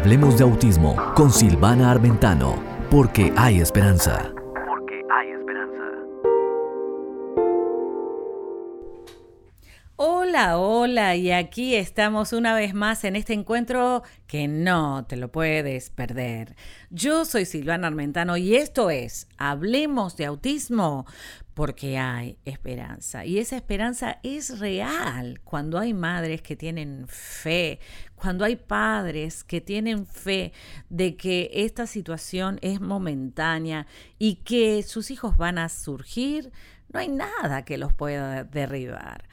Hablemos de autismo con Silvana Armentano, porque hay esperanza. Porque hay esperanza. Hola, hola, y aquí estamos una vez más en este encuentro que no te lo puedes perder. Yo soy Silvana Armentano y esto es Hablemos de Autismo porque hay esperanza. Y esa esperanza es real cuando hay madres que tienen fe, cuando hay padres que tienen fe de que esta situación es momentánea y que sus hijos van a surgir, no hay nada que los pueda derribar.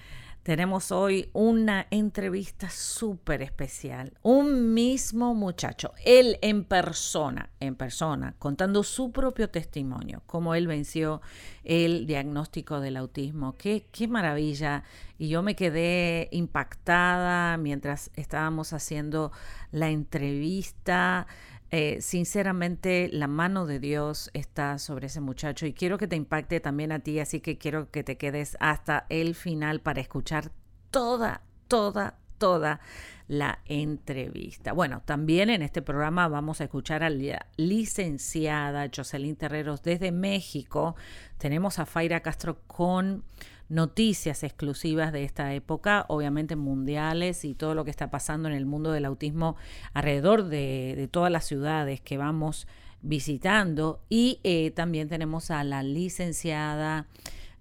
Tenemos hoy una entrevista súper especial. Un mismo muchacho, él en persona, en persona, contando su propio testimonio, cómo él venció el diagnóstico del autismo. Qué, qué maravilla. Y yo me quedé impactada mientras estábamos haciendo la entrevista. Eh, sinceramente, la mano de Dios está sobre ese muchacho y quiero que te impacte también a ti, así que quiero que te quedes hasta el final para escuchar toda, toda, toda la entrevista. Bueno, también en este programa vamos a escuchar a la licenciada Jocelyn Terreros desde México. Tenemos a Faira Castro con noticias exclusivas de esta época, obviamente mundiales y todo lo que está pasando en el mundo del autismo alrededor de, todas las ciudades que vamos visitando. Y eh, también tenemos a la licenciada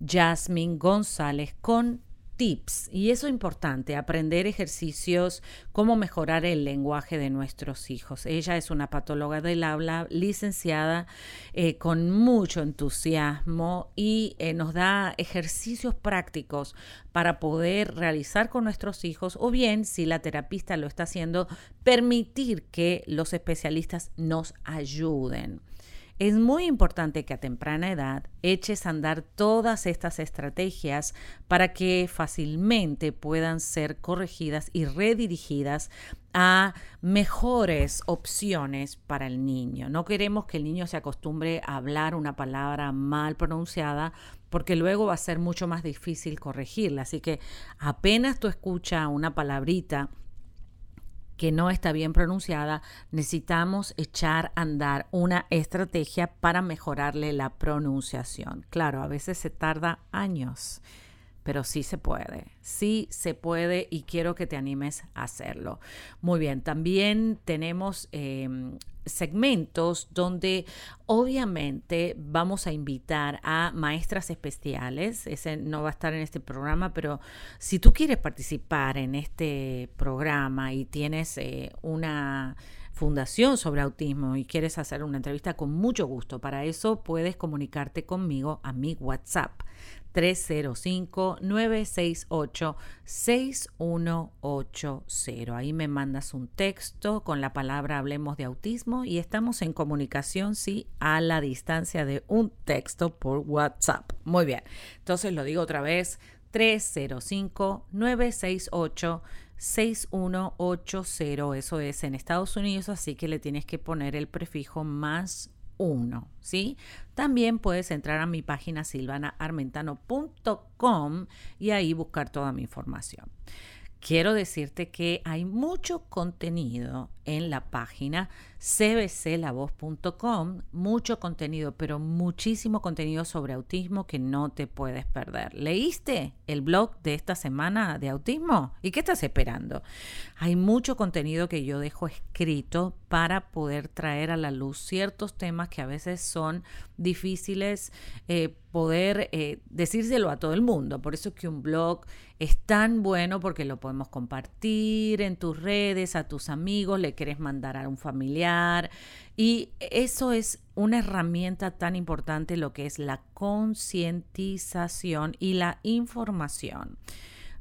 Jasmine González con tips. Y eso es importante, aprender ejercicios, cómo mejorar el lenguaje de nuestros hijos. Ella es una patóloga del habla, licenciada eh, con mucho entusiasmo y eh, nos da ejercicios prácticos para poder realizar con nuestros hijos o bien, si la terapista lo está haciendo, permitir que los especialistas nos ayuden. Es muy importante que a temprana edad eches a andar todas estas estrategias para que fácilmente puedan ser corregidas y redirigidas a mejores opciones para el niño. No queremos que el niño se acostumbre a hablar una palabra mal pronunciada porque luego va a ser mucho más difícil corregirla. Así que apenas tú escuchas una palabrita que no está bien pronunciada, necesitamos echar a andar una estrategia para mejorarle la pronunciación. Claro, a veces se tarda años, pero sí se puede, sí se puede y quiero que te animes a hacerlo. Muy bien, también tenemos em, segmentos donde obviamente vamos a invitar a maestras especiales. Ese no va a estar en este programa, pero si tú quieres participar en este programa y tienes eh, una fundación sobre autismo y quieres hacer una entrevista con mucho gusto, para eso puedes comunicarte conmigo a mi WhatsApp 305-968-6180. Ahí me mandas un texto con la palabra Hablemos de Autismo y estamos en comunicación, sí, a la distancia de un texto por WhatsApp. Muy bien, entonces lo digo otra vez, 305-968. 6180, eso es en Estados Unidos, así que le tienes que poner el prefijo más uno, ¿sí? También puedes entrar a mi página silvanaarmentano.com y ahí buscar toda mi información. Quiero decirte que hay mucho contenido en la página cbclavoz.com, mucho contenido, pero muchísimo contenido sobre autismo que no te puedes perder. ¿Leíste el blog de esta semana de autismo? ¿Y qué estás esperando? Hay mucho contenido que yo dejo escrito para poder traer a la luz ciertos temas que a veces son difíciles eh, poder eh, decírselo a todo el mundo. Por eso que un blog es tan bueno porque lo podemos compartir en tus redes, a tus amigos, le quieres mandar a un familiar. Y eso es una herramienta tan importante, lo que es la concientización y la información.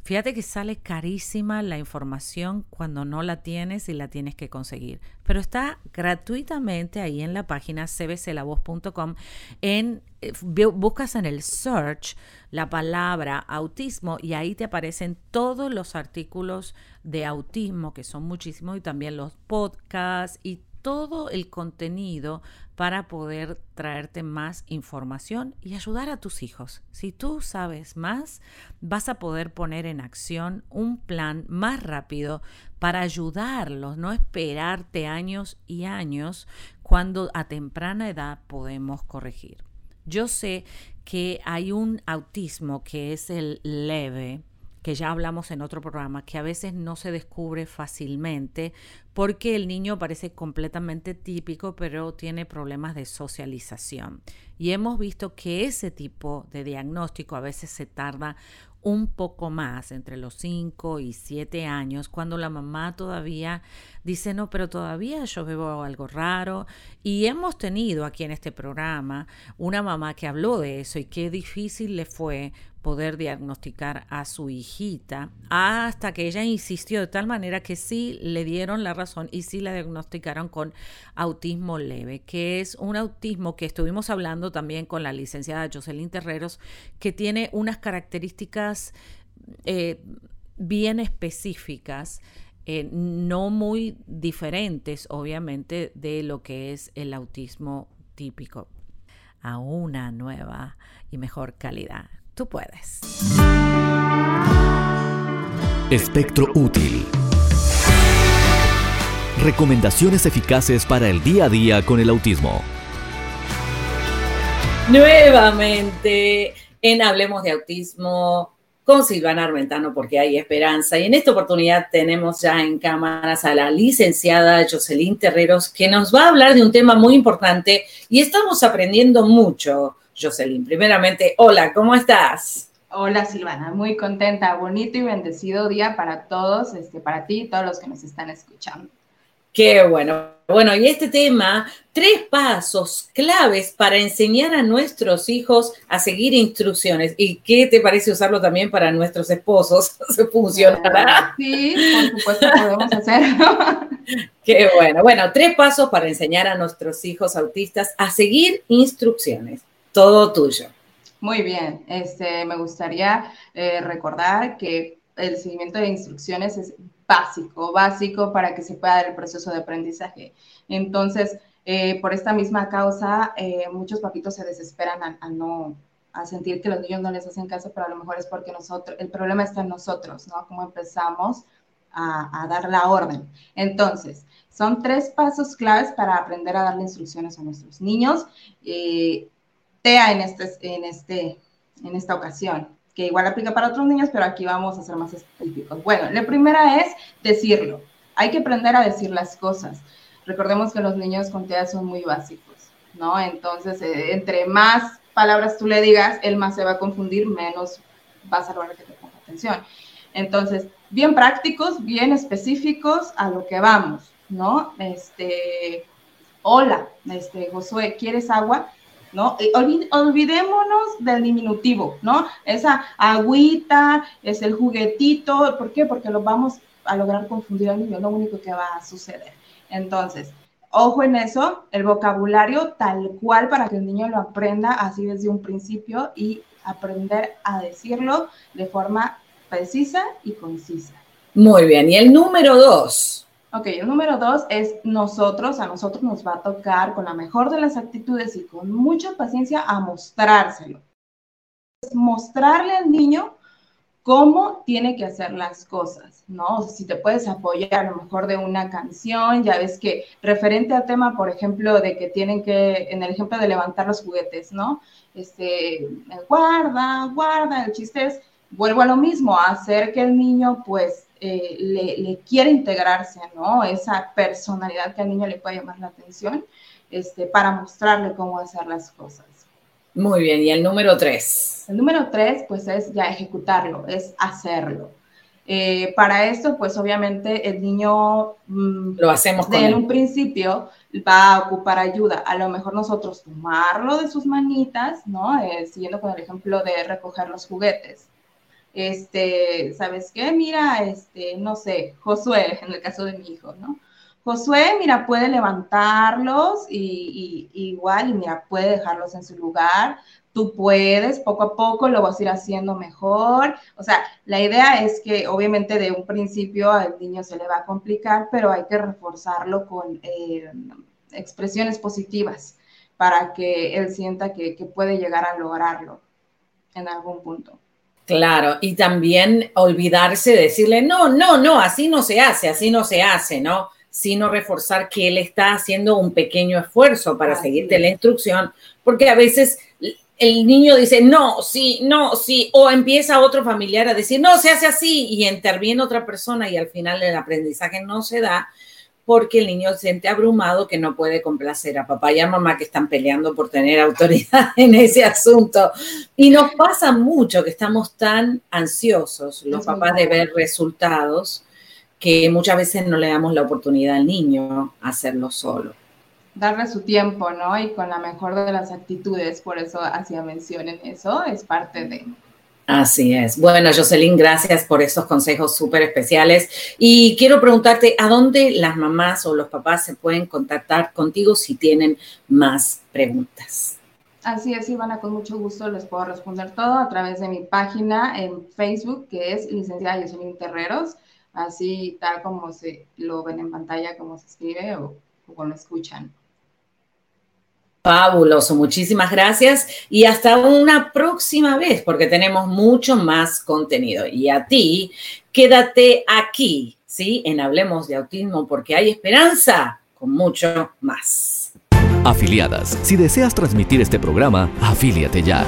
Fíjate que sale carísima la información cuando no la tienes y la tienes que conseguir, pero está gratuitamente ahí en la página cbclavoz.com. En, eh, buscas en el search la palabra autismo y ahí te aparecen todos los artículos de autismo, que son muchísimos, y también los podcasts y todo el contenido para poder traerte más información y ayudar a tus hijos. Si tú sabes más, vas a poder poner en acción un plan más rápido para ayudarlos, no esperarte años y años cuando a temprana edad podemos corregir. Yo sé que hay un autismo que es el leve, que ya hablamos en otro programa, que a veces no se descubre fácilmente porque el niño parece completamente típico, pero tiene problemas de socialización. Y hemos visto que ese tipo de diagnóstico a veces se tarda un poco más, entre los 5 y 7 años, cuando la mamá todavía dice, no, pero todavía yo veo algo raro. Y hemos tenido aquí en este programa una mamá que habló de eso y qué difícil le fue poder diagnosticar a su hijita hasta que ella insistió de tal manera que sí le dieron la razón y sí la diagnosticaron con autismo leve, que es un autismo que estuvimos hablando también con la licenciada Jocelyn Terreros, que tiene unas características eh, bien específicas. Eh, no muy diferentes, obviamente, de lo que es el autismo típico, a una nueva y mejor calidad. Tú puedes. Espectro útil. Recomendaciones eficaces para el día a día con el autismo. Nuevamente en Hablemos de Autismo con Silvana Armentano porque hay esperanza. Y en esta oportunidad tenemos ya en cámaras a la licenciada Jocelyn Terreros que nos va a hablar de un tema muy importante y estamos aprendiendo mucho Jocelyn. Primeramente, hola, ¿cómo estás? Hola Silvana, muy contenta, bonito y bendecido día para todos, este, para ti y todos los que nos están escuchando. Qué bueno. Bueno, y este tema, tres pasos claves para enseñar a nuestros hijos a seguir instrucciones. ¿Y qué te parece usarlo también para nuestros esposos? ¿Se funcionará? Sí, por supuesto podemos hacerlo. Qué bueno. Bueno, tres pasos para enseñar a nuestros hijos autistas a seguir instrucciones todo tuyo. Muy bien, este, me gustaría eh, recordar que el seguimiento de instrucciones es básico, básico para que se pueda dar el proceso de aprendizaje. Entonces, eh, por esta misma causa, eh, muchos papitos se desesperan a, no a sentir que los niños no les hacen caso, pero a lo mejor es porque nosotros, el problema está en nosotros, ¿no? Cómo empezamos a, a dar la orden. Entonces, son tres pasos claves para aprender a darle instrucciones a nuestros niños. Eh, en, este, en, este, en esta ocasión, que igual aplica para otros niños, pero aquí vamos a ser más específicos. Bueno, la primera es decirlo. Hay que aprender a decir las cosas. Recordemos que los niños con TEA son muy básicos, ¿no? Entonces, eh, entre más palabras tú le digas, él más se va a confundir, menos vas a lograr que te ponga atención. Entonces, bien prácticos, bien específicos a lo que vamos, ¿no? Este, hola, este, Josué, ¿quieres agua? ¿No? olvidémonos del diminutivo, ¿no? Esa agüita, es el juguetito, ¿por qué? Porque lo vamos a lograr confundir al niño, lo único que va a suceder. Entonces, ojo en eso, el vocabulario tal cual para que el niño lo aprenda así desde un principio y aprender a decirlo de forma precisa y concisa. Muy bien, y el número dos. Ok, el número dos es nosotros, a nosotros nos va a tocar con la mejor de las actitudes y con mucha paciencia a mostrárselo. Mostrarle al niño cómo tiene que hacer las cosas, ¿no? si te puedes apoyar a lo mejor de una canción, ya ves que referente al tema, por ejemplo, de que tienen que, en el ejemplo de levantar los juguetes, ¿no? Este, guarda, guarda, el chiste es, vuelvo a lo mismo, hacer que el niño pues eh, le, quiere integrarse, ¿no? Esa personalidad que al niño le puede llamar la atención, este, para mostrarle cómo hacer las cosas. Muy bien, y el número tres. El número tres, pues es ya ejecutarlo, es hacerlo. Eh, para esto, pues obviamente el niño mm, lo hacemos con en un principio va a ocupar ayuda. A lo mejor nosotros tomarlo de sus manitas, ¿no? Eh, siguiendo con el ejemplo de recoger los juguetes este, ¿sabes qué? Mira, este, no sé, Josué, en el caso de mi hijo, ¿no? Josué, mira, puede levantarlos y, igual, y mira, puede dejarlos en su lugar, tú puedes, poco a poco lo vas a ir haciendo mejor. O sea, la idea es que obviamente de un principio al niño se le va a complicar, pero hay que reforzarlo con eh, expresiones positivas para que él sienta que, que puede llegar a lograrlo en algún punto. Claro, y también olvidarse de decirle, no, no, no, así no se hace, así no se hace, ¿no? Sino reforzar que él está haciendo un pequeño esfuerzo para seguirte la instrucción, porque a veces el niño dice, no, sí, no, sí, o empieza otro familiar a decir, no, se hace así, y interviene otra persona y al final el aprendizaje no se da porque el niño se siente abrumado que no puede complacer a papá y a mamá que están peleando por tener autoridad en ese asunto. Y nos pasa mucho que estamos tan ansiosos los papás de ver resultados que muchas veces no le damos la oportunidad al niño a hacerlo solo darle su tiempo, ¿no? Y con la mejor de las actitudes, por eso hacía mención en eso, es parte de... Así es. Bueno, Jocelyn, gracias por esos consejos súper especiales. Y quiero preguntarte, ¿a dónde las mamás o los papás se pueden contactar contigo si tienen más preguntas? Así es, Ivana, con mucho gusto les puedo responder todo a través de mi página en Facebook, que es licenciada Jocelyn Terreros, así tal como se lo ven en pantalla, como se escribe o como lo escuchan. Fabuloso, muchísimas gracias y hasta una próxima vez porque tenemos mucho más contenido. Y a ti, quédate aquí, ¿sí? En Hablemos de Autismo porque hay esperanza con mucho más. Afiliadas, si deseas transmitir este programa, afíliate ya.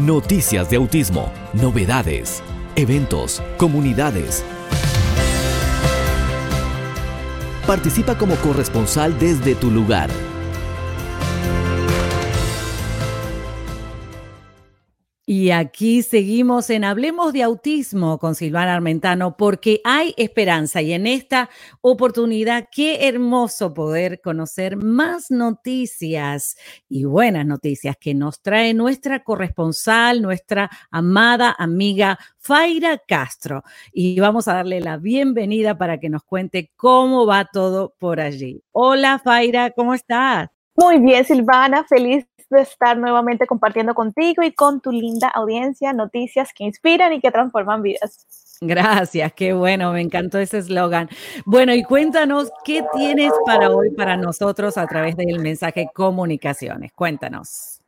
Noticias de autismo, novedades, eventos, comunidades Participa como corresponsal desde tu lugar. Y aquí seguimos en Hablemos de Autismo con Silvana Armentano porque hay esperanza y en esta oportunidad qué hermoso poder conocer más noticias y buenas noticias que nos trae nuestra corresponsal, nuestra amada amiga Faira Castro. Y vamos a darle la bienvenida para que nos cuente cómo va todo por allí. Hola Faira, ¿cómo estás? Muy bien, Silvana, feliz de estar nuevamente compartiendo contigo y con tu linda audiencia noticias que inspiran y que transforman vidas. Gracias, qué bueno, me encantó ese eslogan. Bueno, y cuéntanos qué tienes para hoy para nosotros a través del mensaje comunicaciones. Cuéntanos.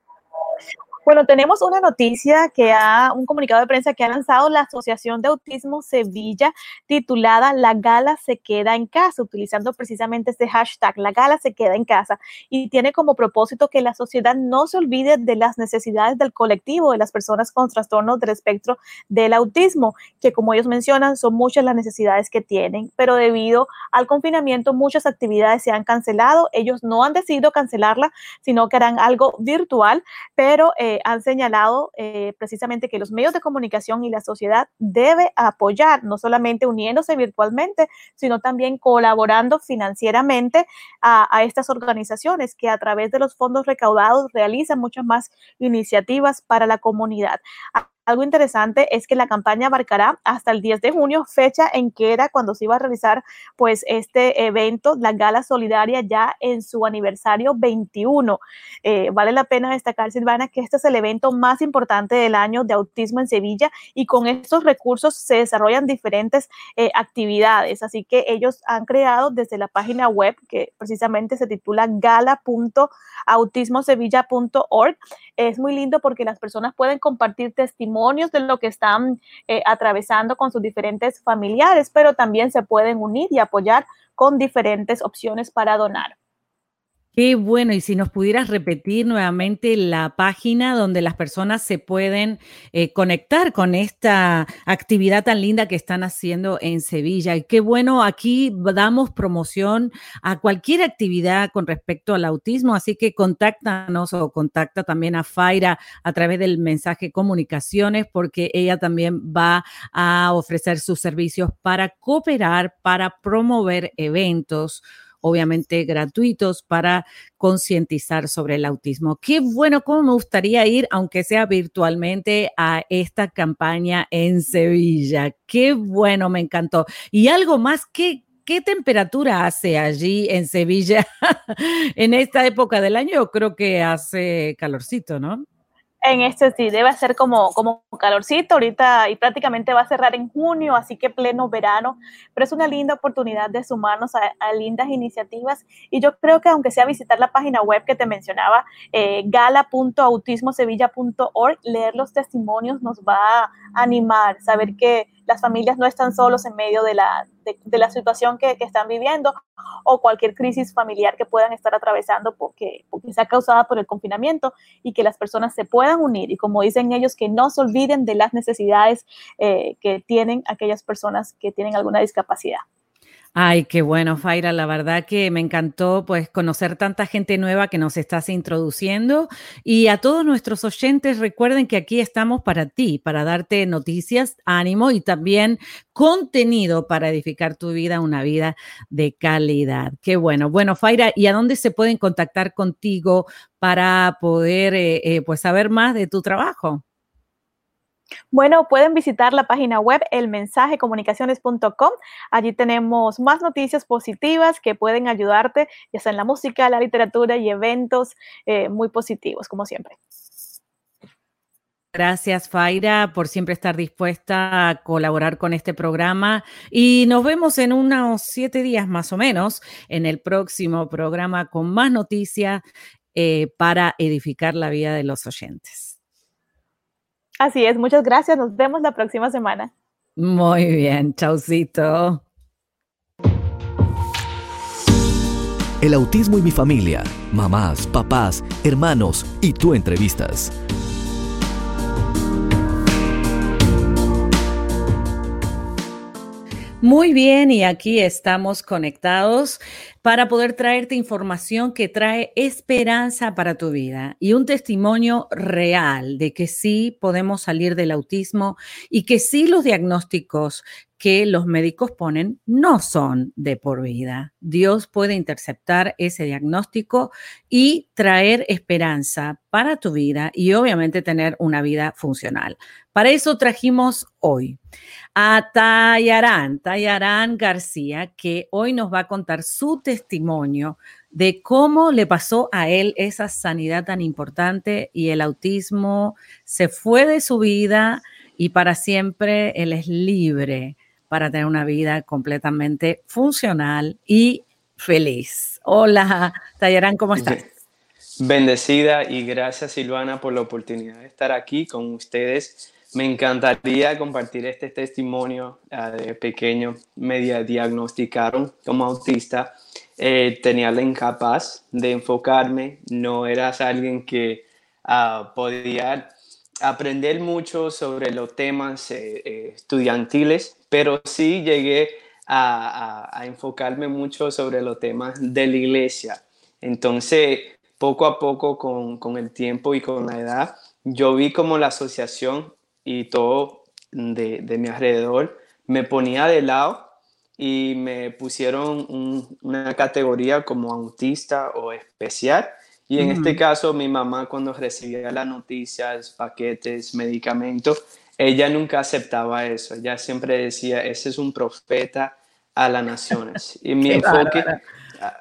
Bueno, tenemos una noticia que ha, un comunicado de prensa que ha lanzado la Asociación de Autismo Sevilla titulada La Gala se queda en casa, utilizando precisamente este hashtag, La Gala se queda en casa, y tiene como propósito que la sociedad no se olvide de las necesidades del colectivo, de las personas con trastornos del espectro del autismo, que como ellos mencionan, son muchas las necesidades que tienen, pero debido al confinamiento muchas actividades se han cancelado, ellos no han decidido cancelarla, sino que harán algo virtual, pero... Eh, han señalado eh, precisamente que los medios de comunicación y la sociedad debe apoyar, no solamente uniéndose virtualmente, sino también colaborando financieramente a, a estas organizaciones que a través de los fondos recaudados realizan muchas más iniciativas para la comunidad. Algo interesante es que la campaña abarcará hasta el 10 de junio, fecha en que era cuando se iba a realizar pues este evento, la gala solidaria ya en su aniversario 21. Eh, vale la pena destacar, Silvana, que este es el evento más importante del año de autismo en Sevilla y con estos recursos se desarrollan diferentes eh, actividades. Así que ellos han creado desde la página web que precisamente se titula gala.autismosevilla.org. Es muy lindo porque las personas pueden compartir testimonios de lo que están eh, atravesando con sus diferentes familiares, pero también se pueden unir y apoyar con diferentes opciones para donar. Qué bueno, y si nos pudieras repetir nuevamente la página donde las personas se pueden eh, conectar con esta actividad tan linda que están haciendo en Sevilla. Y qué bueno, aquí damos promoción a cualquier actividad con respecto al autismo, así que contáctanos o contacta también a Faira a través del mensaje comunicaciones, porque ella también va a ofrecer sus servicios para cooperar, para promover eventos obviamente gratuitos para concientizar sobre el autismo. Qué bueno, cómo me gustaría ir, aunque sea virtualmente, a esta campaña en Sevilla. Qué bueno, me encantó. Y algo más, que ¿qué temperatura hace allí en Sevilla en esta época del año? Yo creo que hace calorcito, ¿no? En este sí, debe ser como, como calorcito ahorita y prácticamente va a cerrar en junio, así que pleno verano, pero es una linda oportunidad de sumarnos a, lindas iniciativas. Y yo creo que aunque sea visitar la página web que te mencionaba, eh, gala.autismosevilla.org, leer los testimonios nos va a animar, saber que las familias no están solos en medio de la, de, la situación que, están viviendo o cualquier crisis familiar que puedan estar atravesando porque, porque sea causada por el confinamiento y que las personas se puedan unir y como dicen ellos, que no se olviden de las necesidades eh, que tienen aquellas personas que tienen alguna discapacidad. Ay, qué bueno, Faira. La verdad que me encantó pues conocer tanta gente nueva que nos estás introduciendo. Y a todos nuestros oyentes, recuerden que aquí estamos para ti, para darte noticias, ánimo y también contenido para edificar tu vida, una vida de calidad. Qué bueno. Bueno, Faira, ¿y a dónde se pueden contactar contigo para poder eh, eh, pues saber más de tu trabajo? Bueno, pueden visitar la página web elmensajecomunicaciones.com. Allí tenemos más noticias positivas que pueden ayudarte, ya sea en la música, la literatura y eventos eh, muy positivos, como siempre. Gracias, Faira, por siempre estar dispuesta a colaborar con este programa. Y nos vemos en unos siete días más o menos en el próximo programa con más noticias eh, para edificar la vida de los oyentes. Así es, muchas gracias. Nos vemos la próxima semana. Muy bien, chaucito. El autismo y mi familia, mamás, papás, hermanos y tú entrevistas. Muy bien, y aquí estamos conectados para poder traerte información que trae esperanza para tu vida y un testimonio real de que sí podemos salir del autismo y que sí los diagnósticos que los médicos ponen no son de por vida. Dios puede interceptar ese diagnóstico y traer esperanza para tu vida y obviamente tener una vida funcional. Para eso trajimos hoy a Tayarán, Tayarán García, que hoy nos va a contar su testimonio de cómo le pasó a él esa sanidad tan importante y el autismo se fue de su vida y para siempre él es libre para tener una vida completamente funcional y feliz. Hola, Tayarán, ¿cómo estás? Bendecida y gracias Silvana por la oportunidad de estar aquí con ustedes. Me encantaría compartir este testimonio ah, de pequeño. Me diagnosticaron como autista. Eh, tenía la incapaz de enfocarme. No eras alguien que uh, podía aprender mucho sobre los temas eh, eh, estudiantiles pero sí llegué a, enfocarme mucho sobre los temas de la iglesia. Entonces, poco a poco, con, el tiempo y con la edad, yo vi como la asociación y todo de, mi alrededor me ponía de lado y me pusieron una categoría como autista o especial. Y en este caso, mi mamá cuando recibía las noticias, paquetes, medicamentos, ella nunca aceptaba eso. Ella siempre decía, ese es un profeta a las naciones. Y mi enfoque,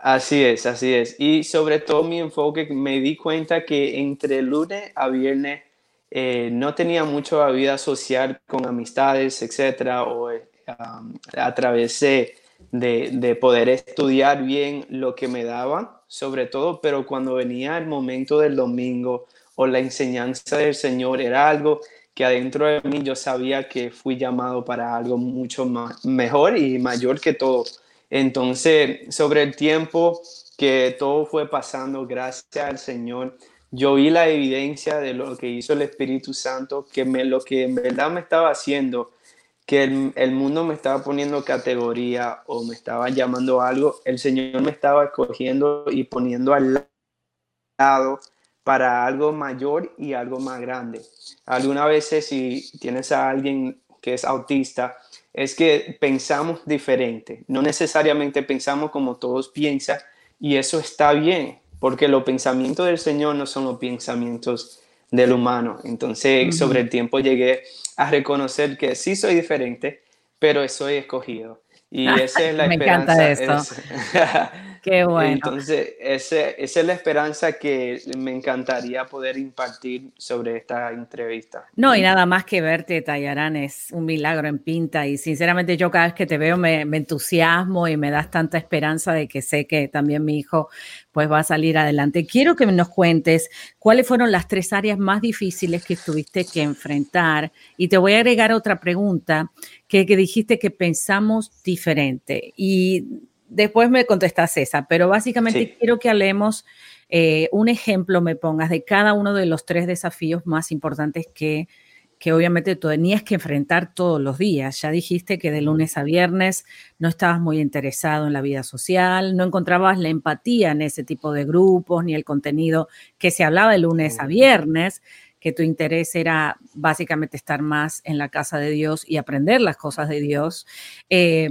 así es, así es. Y sobre todo mi enfoque, me di cuenta que entre lunes a viernes eh, no tenía mucho vida social con amistades, etcétera, o um, a través de, de, poder estudiar bien lo que me daban, sobre todo, pero cuando venía el momento del domingo o la enseñanza del Señor, era algo que adentro de mí yo sabía que fui llamado para algo mucho más, mejor y mayor que todo. Entonces, sobre el tiempo que todo fue pasando, gracias al Señor, yo vi la evidencia de lo que hizo el Espíritu Santo, que me, lo que en verdad me estaba haciendo, que el, mundo me estaba poniendo categoría o me estaba llamando algo, el Señor me estaba escogiendo y poniendo al lado para algo mayor y algo más grande. Algunas veces si tienes a alguien que es autista, es que pensamos diferente, no necesariamente pensamos como todos piensan y eso está bien, porque los pensamientos del Señor no son los pensamientos del humano. Entonces, sobre el tiempo llegué a reconocer que sí soy diferente, pero soy escogido. Y esa es la Me esperanza. encanta esto. es- Qué bueno. Entonces, ese- esa es la esperanza que me encantaría poder impartir sobre esta entrevista. No, y nada más que verte, Tayarán, es un milagro en pinta. Y sinceramente, yo cada vez que te veo me, me entusiasmo y me das tanta esperanza de que sé que también mi hijo pues va a salir adelante. Quiero que nos cuentes cuáles fueron las tres áreas más difíciles que tuviste que enfrentar. Y te voy a agregar otra pregunta que, que dijiste que pensamos diferente. Y después me contestas esa, pero básicamente Sí. quiero que hablemos eh, un ejemplo, me pongas de cada uno de los tres desafíos más importantes que, que obviamente tú tenías que enfrentar todos los días. Ya dijiste que de lunes a viernes no estabas muy interesado en la vida social, no encontrabas la empatía en ese tipo de grupos, ni el contenido que se hablaba de lunes a viernes, que tu interés era básicamente estar más en la casa de Dios y aprender las cosas de Dios. Eh,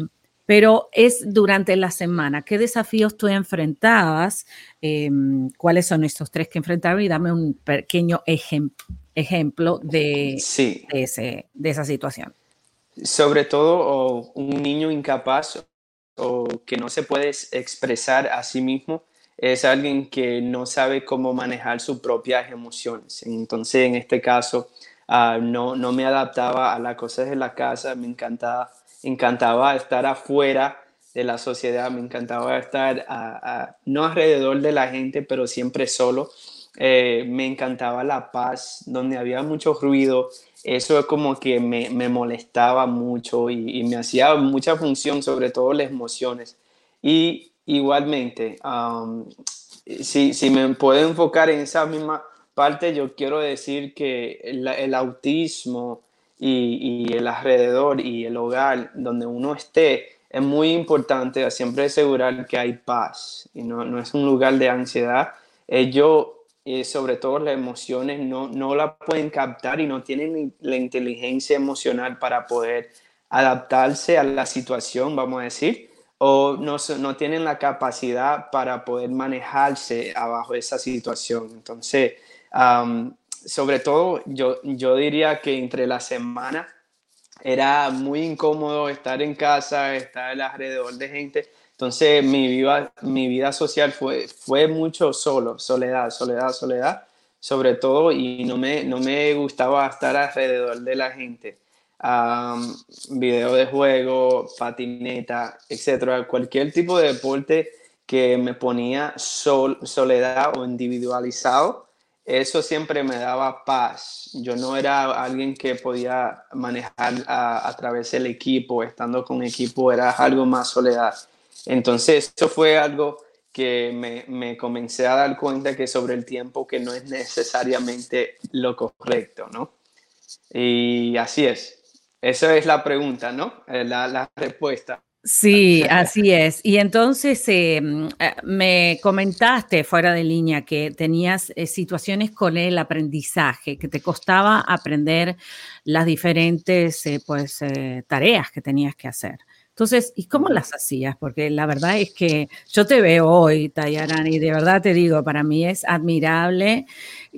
pero es durante la semana. ¿Qué desafíos tú enfrentabas? Eh, ¿Cuáles son estos tres que enfrentabas? Y dame un pequeño ejem- ejemplo de, Sí, de, ese, de esa situación. sobre todo un niño incapaz o que no se puede es- expresar a sí mismo es alguien que no sabe cómo manejar sus propias emociones. Entonces, en este caso, ah, no, no me adaptaba a las cosas de la casa, me encantaba, encantaba estar afuera de la sociedad, me encantaba estar no alrededor de la gente, pero siempre solo. Eh, me encantaba la paz, donde había mucho ruido, eso es como que me, molestaba mucho y, me hacía mucha función, sobre todo las emociones. Y igualmente, si, si me puedo enfocar en esa misma parte, yo quiero decir que el autismo y, y el alrededor y el hogar donde uno esté es muy importante siempre asegurar que hay paz y no, no es un lugar de ansiedad. Ellos, eh, sobre todo las emociones, no, no la pueden captar y no tienen la inteligencia emocional para poder adaptarse a la situación, vamos a decir, o no, no tienen la capacidad para poder manejarse abajo de esa situación. Entonces, am, sobre todo, yo, yo diría que entre la semana era muy incómodo estar en casa, estar alrededor de gente. Entonces mi vida, mi vida social fue, fue mucho solo, soledad, soledad, soledad, sobre todo, y no me, no me gustaba estar alrededor de la gente. Video de juego, patineta, etcétera, cualquier tipo de deporte que me ponía sol, soledad o individualizado, eso siempre me daba paz. Yo no era alguien que podía manejar a, través del equipo, estando con equipo era algo más soledad. Entonces, eso fue algo que me, me comencé a dar cuenta que sobre el tiempo que no es necesariamente lo correcto, ¿no? Y así es. Esa es la pregunta, ¿no? Eh, La, la respuesta. Sí, así es. Y entonces eh, mm, eh, me comentaste fuera de línea que tenías eh, situaciones con el aprendizaje, que te costaba aprender las diferentes pues, tareas que tenías que hacer. Entonces, ¿y cómo las hacías? Porque la verdad es que yo te veo hoy, Tayaran, y de verdad te digo, para mí es admirable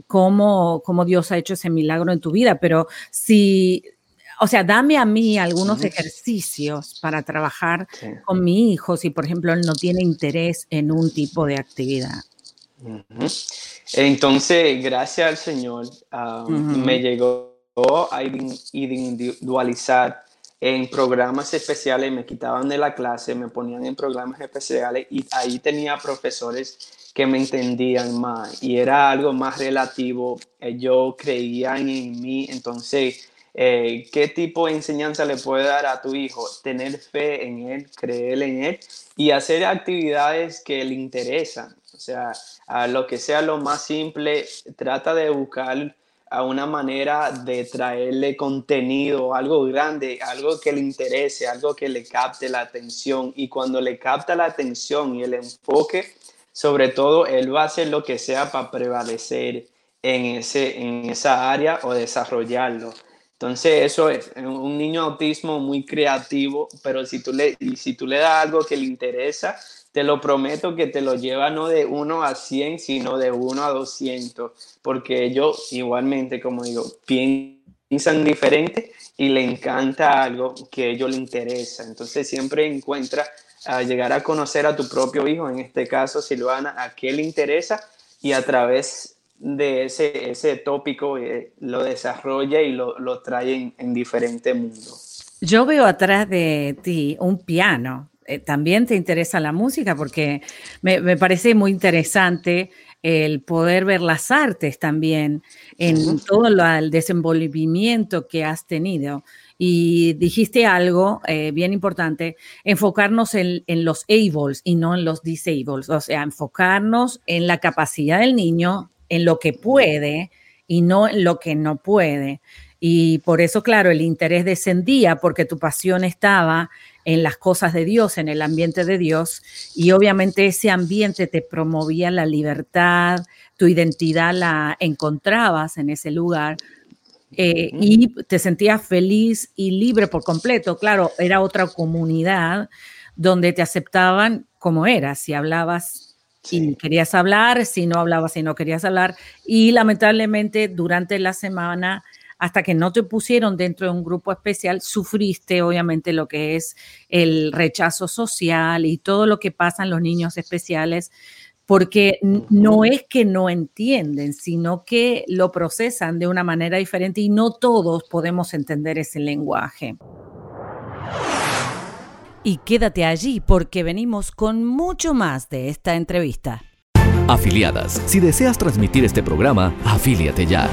cómo, cómo Dios ha hecho ese milagro en tu vida, pero si, o sea, dame a mí algunos ejercicios para trabajar Sí. con mi hijo si, por ejemplo, él no tiene interés en un tipo de actividad. Entonces, gracias al Señor, ah, Ujú. me llegó a in- individualizar en programas especiales, me quitaban de la clase, me ponían en programas especiales y ahí tenía profesores que me entendían más y era algo más relativo, ellos creían en mí, entonces, eh, ¿qué tipo de enseñanza le puede dar a tu hijo? Tener fe en él, creer en él y hacer actividades que le interesan, o sea, a lo que sea lo más simple, trata de buscar a una manera de traerle contenido, algo grande, algo que le interese, algo que le capte la atención. Y cuando le capta la atención y el enfoque, sobre todo, él va a hacer lo que sea para prevalecer en, ese, en esa área o desarrollarlo. Entonces, eso es un niño autismo muy creativo, pero si tú le, si tú le das algo que le interesa, te lo prometo que te lo lleva no de 1 a 100, sino de 1 a 200, porque yo igualmente, como digo, piensan diferente y le encanta algo que a ellos le interesa. Entonces siempre encuentra a llegar a conocer a tu propio hijo, en este caso Silvana, a qué le interesa y a través de ese, ese tópico eh, lo desarrolla y lo, lo trae en, en diferentes mundos. Yo veo atrás de ti un piano. Eh, también te interesa la música porque me, me parece muy interesante el poder ver las artes también en todo el desenvolvimiento que has tenido. Y dijiste algo eh, bien importante, enfocarnos en, en, los ables y no en los disables, o sea, enfocarnos en la capacidad del niño, en lo que puede y no en lo que no puede. Y por eso, claro, el interés descendía porque tu pasión estaba en las cosas de Dios, en el ambiente de Dios, y obviamente ese ambiente te promovía la libertad, tu identidad la encontrabas en ese lugar. Eh, y te sentías feliz y libre por completo. Claro, era otra comunidad donde te aceptaban como eras, si hablabas y querías hablar, si no hablabas y no querías hablar. Y lamentablemente durante la semana hasta que no te pusieron dentro de un grupo especial, sufriste obviamente lo que es el rechazo social y todo lo que pasa en los niños especiales, porque no es que no entienden, sino que lo procesan de una manera diferente y no todos podemos entender ese lenguaje. Y quédate allí porque venimos con mucho más de esta entrevista. Afiliadas, si deseas transmitir este programa, afíliate ya.